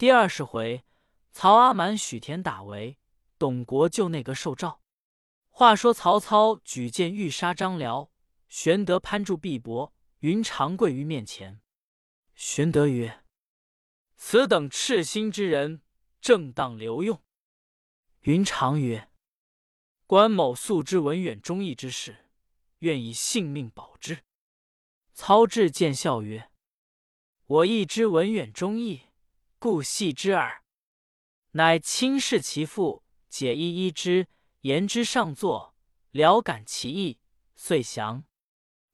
第二十回，曹阿瞒许田打围，董国救内阁受诏。话说曹操举剑欲杀张辽，玄德攀住臂膊，云长跪于面前。玄德曰：“此等赤心之人，正当留用。”云长曰：“关某素知文远忠义之事，愿以性命保之。”操至见笑曰：“我亦知文远忠义，故系之耳。”乃亲视其父，解衣衣之，言之上座，聊感其意，遂降。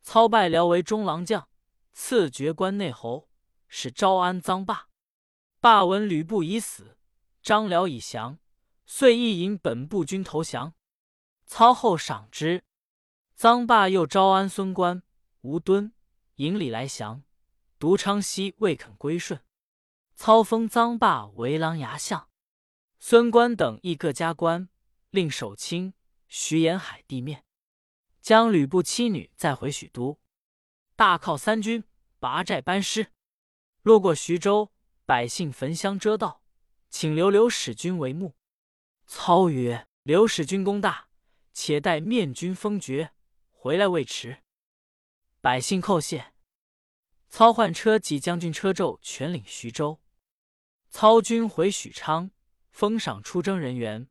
操拜辽为中郎将，赐爵关内侯，使招安臧霸。霸闻吕布已死，张辽已降。遂意引本部军投降，操后赏之。臧霸又招安孙观、吴敦引礼来降，独昌西未肯归顺。操封臧霸为琅琊相，孙观等亦各加官，令守清、徐沿海地面，将吕布妻女载回许都。大犒三军，拔寨班师。路过徐州，百姓焚香遮道，请留刘使君为幕。操曰：“刘使君功大，且待面君封爵，回来未迟。”百姓叩谢。操换车及将军车胄，全领徐州。操军回许昌，封赏出征人员。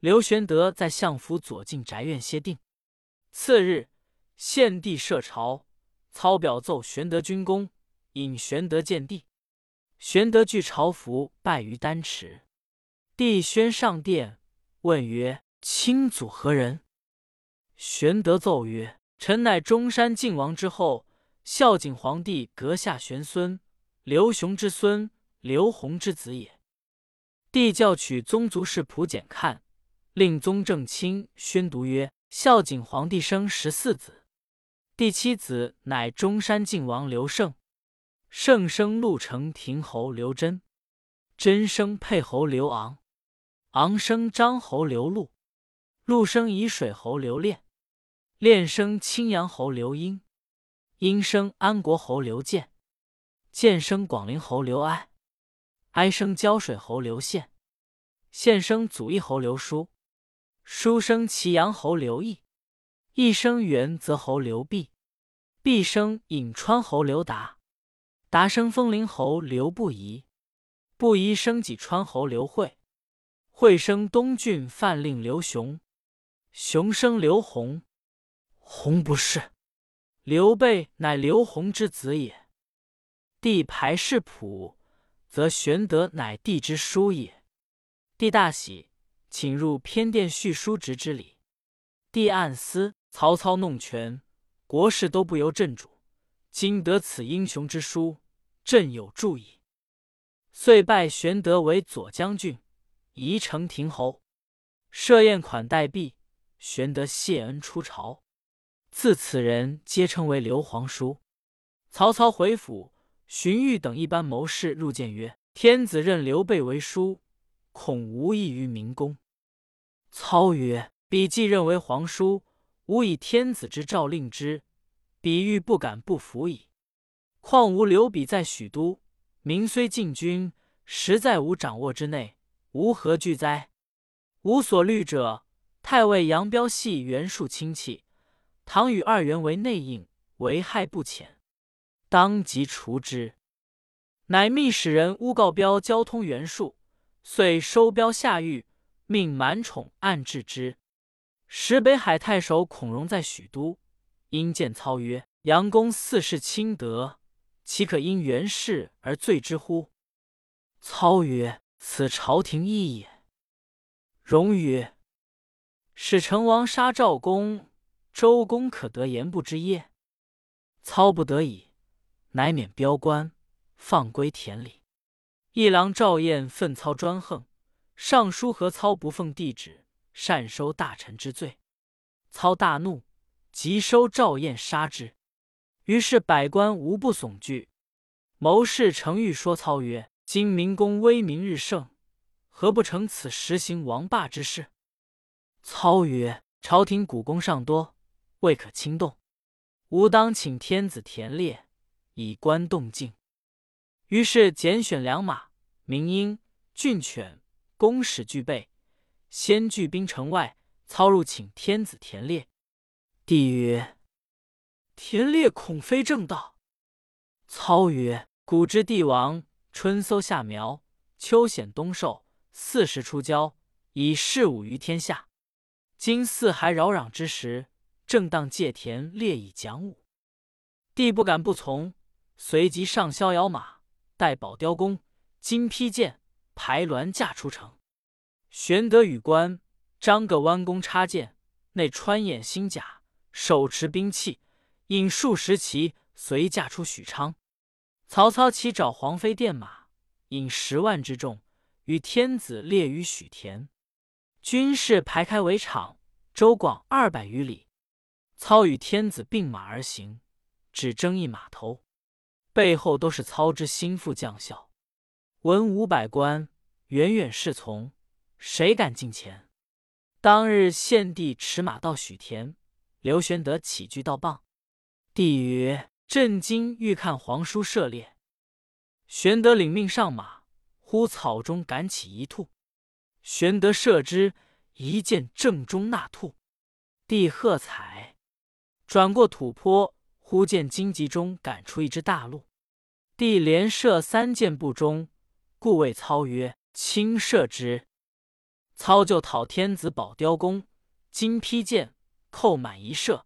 刘玄德在相府左近宅院歇定。次日，献帝设朝，操表奏玄德军功，引玄德见帝。玄德具朝服，拜于丹池。帝宣上殿，问曰：“卿祖何人？”玄德奏曰：“臣乃中山靖王之后，孝景皇帝阁下玄孙，刘雄之孙，刘弘之子也。”帝教取宗族世谱简看，令宗正卿宣读曰：“孝景皇帝生十四子，第七子乃中山靖王刘胜，胜生陆城亭侯刘真，真生沛侯刘昂。”昂生张侯刘禄，禄生沂水侯刘练，练生青阳侯刘英，英生安国侯刘建，建生广陵侯刘哀，哀生胶水侯刘宪，宪生祖义侯刘叔，叔生祁阳侯刘义，义生元泽侯刘弼，弼生颍川侯刘达，达生风陵侯刘不疑，不疑生济川侯刘惠。惠生东郡范令刘雄，雄生刘弘，弘不是。刘备乃刘弘之子也。帝排世谱，则玄德乃帝之叔也。帝大喜，请入偏殿叙叔侄之礼。帝暗思：曹操弄权，国事都不由朕主，今得此英雄之书，朕有助矣。遂拜玄德为左将军。宜城亭侯，设宴款待毕，玄德谢恩出朝，自此人皆称为刘皇叔。曹操回府，荀彧等一般谋士入见曰：“天子任刘备为叔，恐无益于明公。”操曰：“彼既认为皇叔，吾以天子之诏令之，彼欲不敢不服矣。况吾留彼在许都，民虽进军，实在吾掌握之内。”吾何惧哉？吾所虑者，太尉杨彪系袁术亲戚，唐与二袁为内应，为害不浅，当即除之。乃密使人诬告彪交通袁术，遂收彪下狱，命满宠暗治之。时北海太守孔融在许都，因见操曰：“杨公四世清德，岂可因袁氏而罪之乎？”操曰。此朝廷意也。荣曰：“使成王杀赵公，周公可得言不之耶？”操不得已，乃免彪官，放归田里。一郎赵彦愤操专横，上书何操不奉帝旨，擅收大臣之罪。操大怒，即收赵彦杀之。于是百官无不悚惧。谋士程昱说操曰。今明公威名日盛，何不成此实行王霸之事？操曰：“朝廷古功尚多，未可轻动。吾当请天子田猎，以观动静。”于是拣选良马，名鹰、俊犬、弓矢俱备，先聚兵城外。操入请天子田猎。帝曰：“田猎恐非正道。”操曰：“古之帝王，春搜夏苗，秋显冬狩，四时出郊，以事武于天下。今四海扰攘之时，正当借田猎以讲武。”帝不敢不从，随即上逍遥马，带宝雕弓、金披剑，排銮驾出城。玄德与关张各弯弓插箭，内穿眼星甲，手持兵器，引数十骑随驾出许昌。曹操起找黄飞电马，引十万之众，与天子列于许田。军士排开围场，周广二百余里。操与天子并马而行，只争一马头，背后都是操之心腹将校。文武百官远远侍从，谁敢近前？当日献帝驰马到许田，刘玄德起居到傍。帝曰：“朕今欲看皇叔射猎。”玄德领命上马，忽草中赶起一兔，玄德射之，一箭正中那兔。帝喝彩，转过土坡，忽见荆棘中赶出一只大鹿。帝连射三箭不中，故谓操曰：“轻射之。”操就讨天子宝雕弓、金披剑，扣满一射，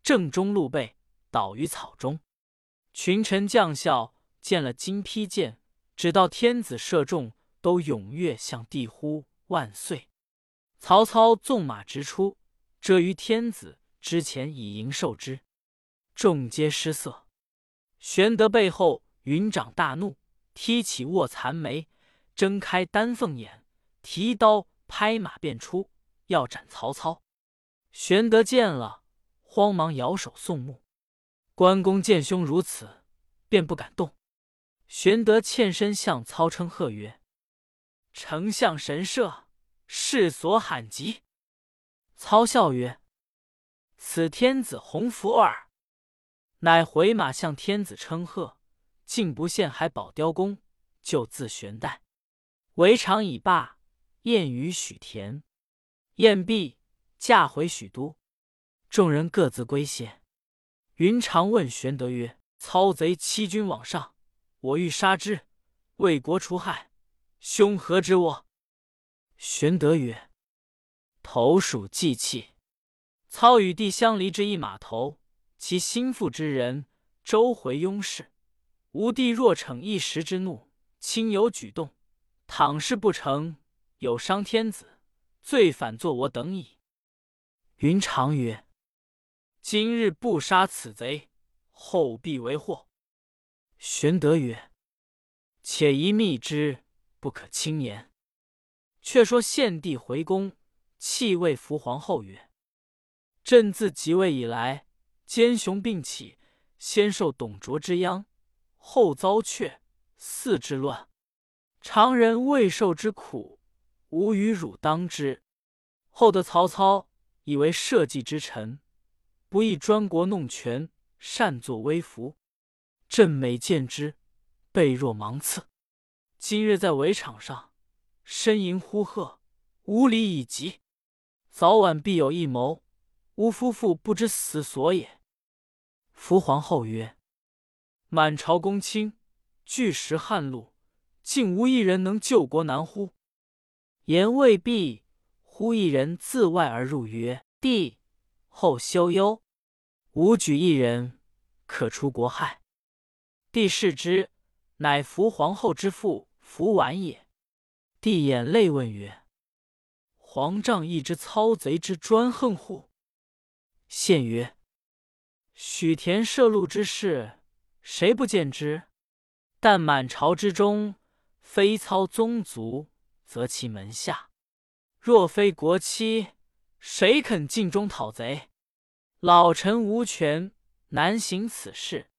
正中鹿背，倒于草中。群臣将校见了金披剑，只道天子射中，都踊跃向帝呼万岁。曹操纵马直出，遮于天子之前以迎受之，众皆失色。玄德背后云长大怒，踢起卧蚕眉，睁开丹凤眼，提刀。拍马便出，要斩曹操。玄德见了，慌忙摇手送目。关公见兄如此，便不敢动。玄德欠身向操称贺曰：“丞相神射，世所罕及。”操笑曰：“此天子洪福耳。”乃回马向天子称贺，竟不献还宝雕弓，就自悬带。围场已罢。宴于许田，宴毕，驾回许都。众人各自归歇。云长问玄德曰：“操贼欺君罔上，我欲杀之，为国除害，兄何知我？”玄德曰：“投鼠忌器。操与弟相离之一码头，其心腹之人周回拥事。吾弟若逞一时之怒，轻有举动，倘事不成。”有伤天子，罪反作我等矣。云长曰：“今日不杀此贼，后必为祸。”玄德曰：“且宜密之，不可轻言。”却说献帝回宫，泣谓伏皇后曰：“朕自即位以来，奸雄并起，先受董卓之殃，后遭却嗣之乱，常人未受之苦。”吾与汝当之。后得曹操以为社稷之臣，不义专国弄权，擅作威服。朕每见之，备若芒刺。今日在围场上，呻吟呼喝，无礼以及。早晚必有一谋，吾夫妇不知死所也。伏皇后曰：“满朝公卿，巨石汉禄，竟无一人能救国难乎？”言未毕，忽一人自外而入，曰：“帝后休忧，吾举一人，可除国害。”帝视之，乃伏皇后之父伏完也。帝眼泪问曰：“皇丈亦知操贼之专横乎？”献曰：“许田射鹿之事，谁不见之？但满朝之中，非操宗族。”则其门下，若非国戚，谁肯尽忠讨贼？老臣无权，难行此事。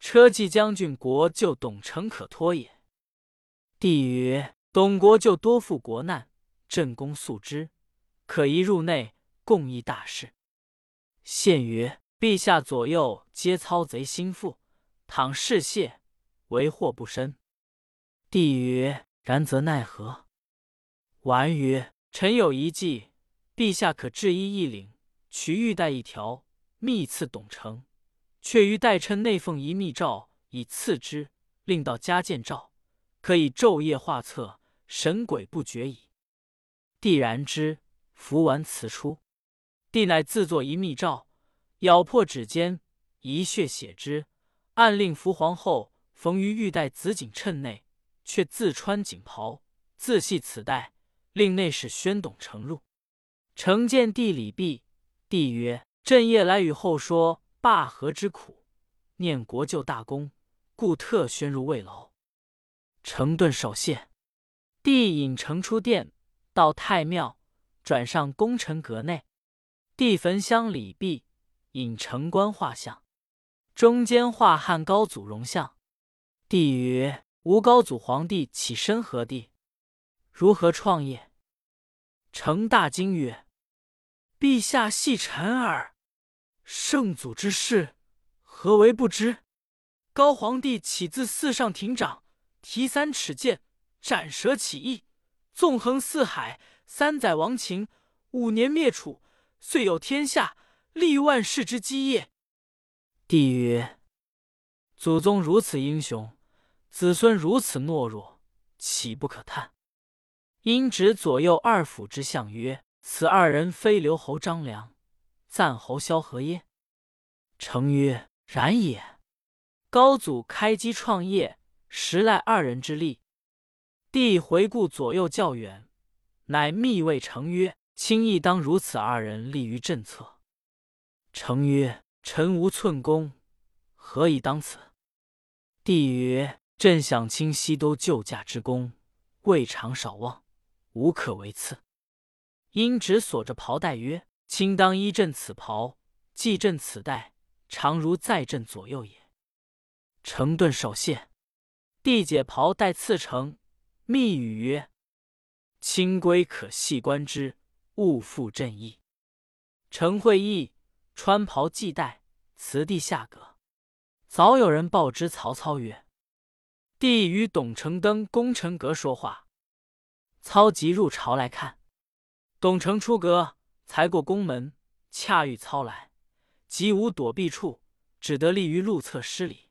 车骑将军国舅董承可托也。帝曰：董国舅多负国难，朕公素之，可一入内，共议大事。献曰：陛下左右皆操贼心腹，倘事泄，为祸不深。帝曰。然则奈何？”完曰：“臣有一计，陛下可制衣一领，取玉带一条，密赐董承。却于待称内奉一密诏，以赐之，令到加见诏，可以昼夜画策，神鬼不绝矣。”帝然之，服完辞出。帝乃自作一密诏，咬破指尖，一血写之，暗令伏皇后缝于玉带紫锦衬内，却自穿锦袍，自系此带。令内侍宣董承入，承见帝礼毕，帝曰：“朕夜来与后说罢河之苦，念国舅大功，故特宣入慰劳。”承顿首谢，帝引承出殿，到太庙，转上功臣阁内。帝焚香礼毕，引承观画像，中间画汉高祖容像。帝曰：“吾高祖皇帝起身何地？”如何创业？成大惊曰：“陛下系臣耳，圣祖之事，何为不知？高皇帝起自四上亭长，提三尺剑，斩蛇起义，纵横四海，三载亡秦，五年灭楚，遂有天下，立万世之基业。”帝曰：“祖宗如此英雄，子孙如此懦弱，岂不可叹？”因指左右二辅之相曰：“此二人非刘侯张良、赞侯萧何耶？”成曰：“然也。高祖开基创业，实赖二人之力。”帝回顾左右较远，乃密谓成曰：“卿亦当如此二人立于朕侧。”成曰：“臣无寸功，何以当此？”帝曰：“朕想卿西都救驾之功，未尝少忘。”无可为赐。因指锁着袍带曰：“卿当依朕此袍，系朕此带，常如在朕左右也。”成顿首谢，帝解袍带赐成，密语曰：“卿归可细观之，勿负朕意。”成会意，穿袍系带，辞帝下阁。早有人报知曹操曰：“帝与董承登功臣阁说话。”操即入朝来看，董承出阁，才过宫门，恰遇操来，即无躲避处，只得立于路侧施礼。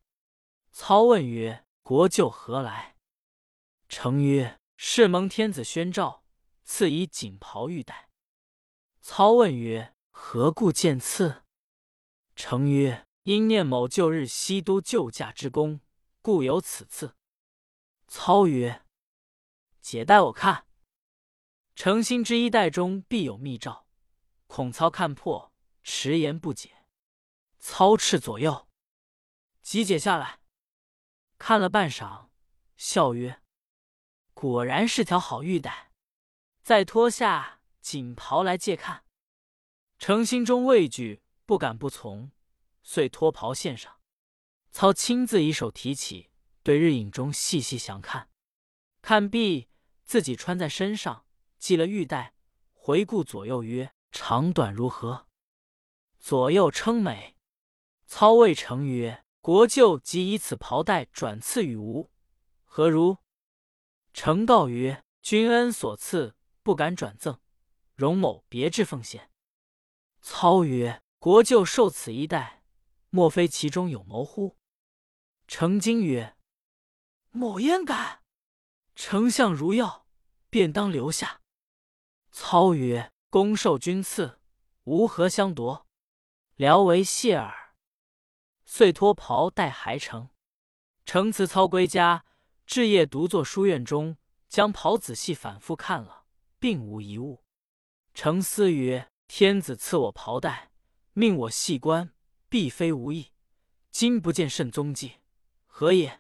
操问曰：“国舅何来？”承曰：“是蒙天子宣召，赐以锦袍玉带。”操问曰：“何故见赐？”承曰：“因念某旧日西都救驾之功，故有此赐。”操曰。解带我看，诚心之衣带中必有密诏，恐操看破，迟言不解。操斥左右，即解下来，看了半晌，笑曰：“果然是条好玉带。”再脱下锦袍来借看，诚心中畏惧，不敢不从，遂脱袍献上。操亲自一手提起，对日影中细细详看，看毕。自己穿在身上，系了玉带，回顾左右曰：“长短如何？”左右称美。操谓成曰：“国舅即以此袍带转赐与吾，何如？”成告曰：“君恩所赐，不敢转赠，容某别致奉献。”操曰：“国舅受此一带，莫非其中有谋乎？”成惊曰：“某焉敢？”丞相如要，便当留下。操曰：“公受君赐，吾何相夺？聊为谢耳。”遂脱袍带还成。承辞操归家，至夜独坐书院中，将袍仔细反复看了，并无一物。承思曰：“天子赐我袍带，命我细观，必非无意。今不见甚踪迹，何也？”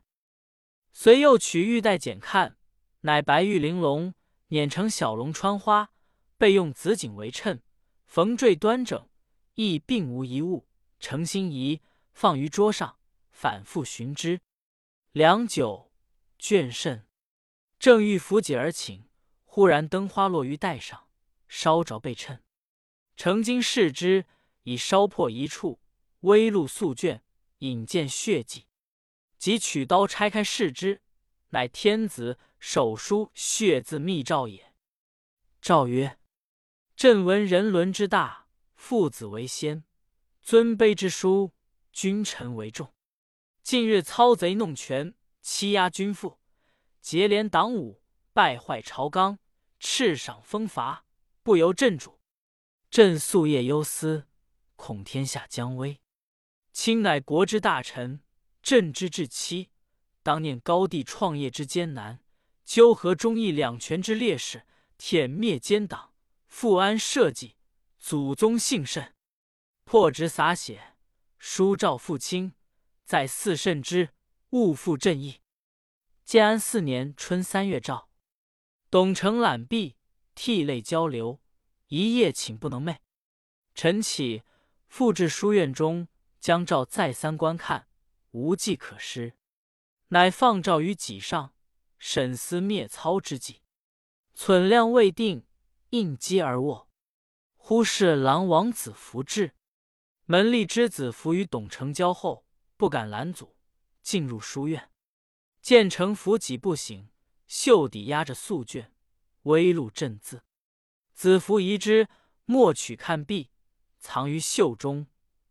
遂又取玉带检看。乃白玉玲珑，碾成小龙穿花，备用紫锦为衬，缝缀端整，亦并无一物。诚心仪放于桌上，反复寻之，良久，倦甚。正欲扶解而寝，忽然灯花落于带上，烧着被衬。成经视之，已烧破一处，微露素卷，引见血迹。即取刀拆开视之，乃天子。手书血字密诏也。”诏曰：“朕闻人伦之大，父子为先，尊卑之殊，君臣为重。近日操贼弄权，欺压君父，结连党伍，败坏朝纲，赤赏封罚，不由朕主。朕夙夜忧思，恐天下将危。卿乃国之大臣，朕之至妻，当念高帝创业之艰难，纠合忠义两权之烈士。”舔灭奸党，复安社稷，祖宗幸甚。破职洒血，书诏父亲，在四慎之，勿负朕意。建安四年春三月诏，董承览毕，涕泪交流，一夜寝不能寐。晨起，复至书院中，将诏再三观看，无计可施，乃放诏于己上，审思灭操之计。存量未定，应机而卧。忽视郎王子服至，门吏之子服与董承交后，不敢拦阻，进入书院，见承服几步醒，袖底压着素卷，微露鸩字。子服疑之，莫取看毕，藏于袖中。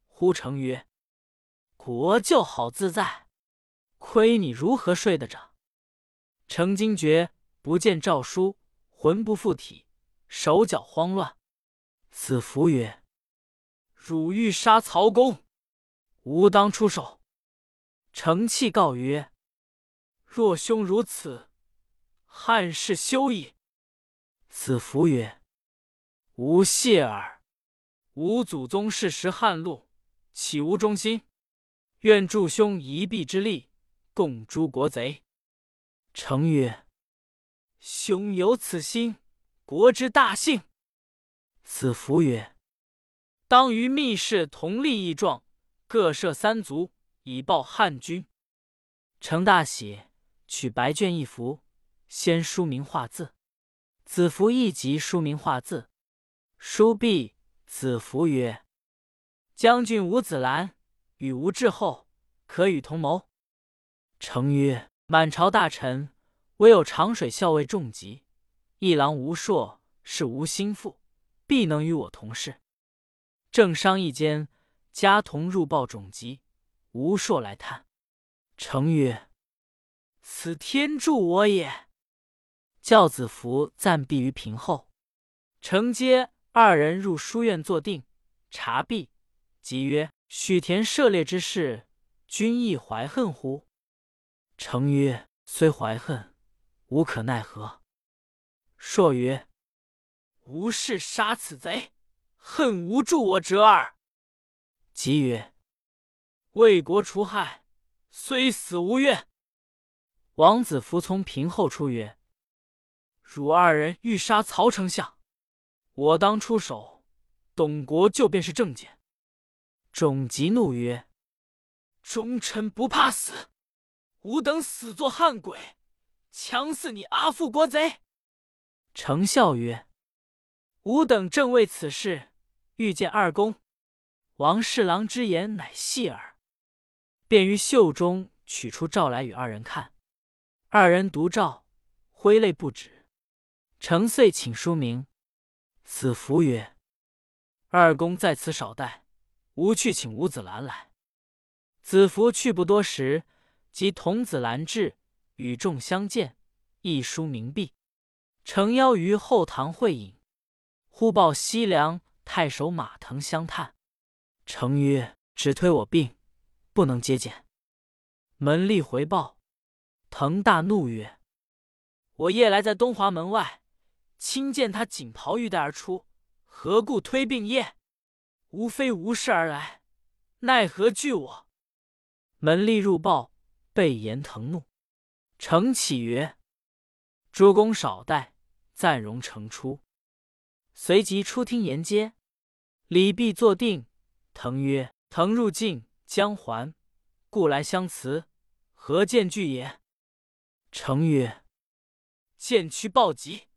呼成曰：“国舅好自在，亏你如何睡得着？”成惊觉，不见诏书。魂不附体，手脚慌乱。子服曰：“汝欲杀曹公，吾当出手。”承泣告曰：“若兄如此，汉室休矣。”子服曰：“吾谢耳。吾祖宗世时汉禄，岂无忠心？愿助兄一臂之力，共诛国贼。”承曰。兄有此心，国之大幸。子服曰：“当于密室同立义状，各设三足，以报汉君。”成大喜，取白卷一幅，先书名画字。子服亦即书名画字。书毕，子服曰：“将军吴子兰与吴志厚，可与同谋。”成曰：“满朝大臣。”唯有长水校尉仲吉、一郎吴硕是吾心腹，必能与我同事。正商议间，家童入报种吉、吴硕来探。成曰：“此天助我也。”教子服暂避于屏后。承接二人入书院坐定，察毕，即曰：“许田涉猎之事，君亦怀恨乎？”成曰：“虽怀恨。”无可奈何。朔曰：“吾事杀此贼，恨无助我者耳。”即曰：“为国除害，虽死无怨。”王子服从平后出曰：“汝二人欲杀曹丞相，我当出手，董国舅便是正解。”种吉怒曰：“忠臣不怕死，吾等死作汉鬼。”强似你阿父国贼，程笑曰：“吾等正为此事，欲见二公。”王侍郎之言乃戏耳，便于袖中取出诏来与二人看。二人读诏，挥泪不止。程遂请书名。子服曰：“二公在此少待，吾去请吴子兰来。”子服去不多时，即童子兰至。与众相见，一书明毕，诚邀于后堂会饮。忽报西凉太守马腾相探，诚曰：“只推我病，不能接见。”门吏回报，腾大怒曰：“我夜来在东华门外，亲见他锦袍玉带而出，何故推病耶？吾非无事而来，奈何惧我？”门吏入报，被言腾怒。承启曰：“诸公少待，暂容程出。”随即出厅言接。礼毕坐定。腾曰：“腾入境将还，故来相辞。何见惧也？”程曰：“见屈暴疾，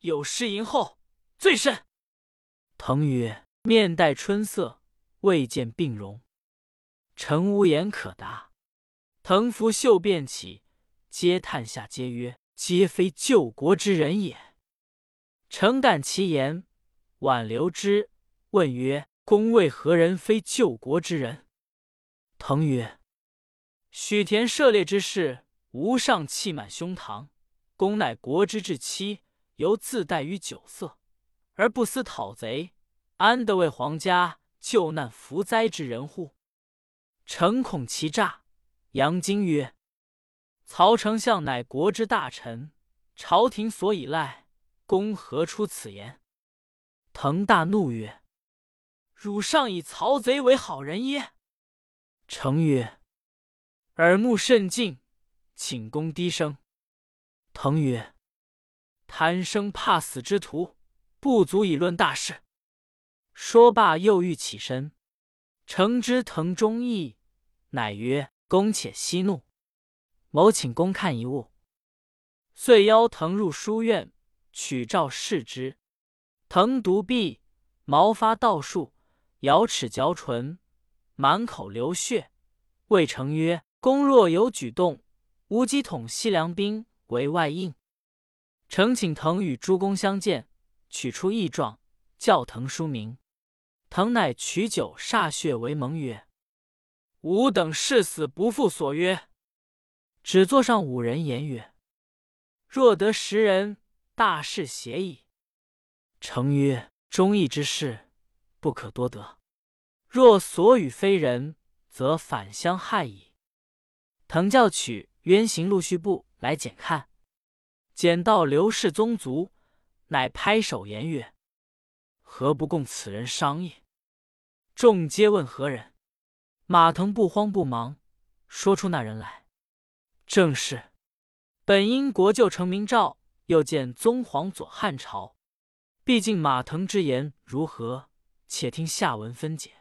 有失迎后，最甚。”腾曰：“面带春色，未见病容。”臣无言可答。腾拂袖便起。皆叹下，皆曰：“皆非救国之人也。”诚感其言，挽留之，问曰：“公为何人非救国之人？”腾曰：“许田涉猎之事，无上气满胸膛。公乃国之至妻，犹自怠于酒色，而不思讨贼，安得为皇家救难扶灾之人乎？”诚恐其诈，杨经曰：“曹丞相乃国之大臣，朝廷所以赖。”公何出此言？滕大怒曰：“汝尚以曹贼为好人耶？”成曰：“耳目甚近，请公低声。”腾曰：“贪生怕死之徒，不足以论大事。”说罢，又欲起身。诚知腾忠义，乃曰：“公且息怒，某请公看一物。”遂邀腾入书院。取诏视之，腾独臂，毛发倒竖，咬齿嚼唇，满口流血。魏成曰：“公若有举动，吾即统西凉兵为外应。”诚请腾与诸公相见，取出异状，教腾书名。腾乃取酒歃血为盟曰：“吾等誓死不负所约。”只座上五人言曰：“若得十人。”大事协矣。成曰：“忠义之事，不可多得。若所与非人，则反相害矣。”腾教取冤行陆续步来检看，检到刘氏宗族，乃拍手言曰：“何不共此人商议？”众皆问何人。马腾不慌不忙，说出那人来，正是本因国舅成名诏。又见宗皇左汉朝，毕竟马腾之言如何？且听下文分解。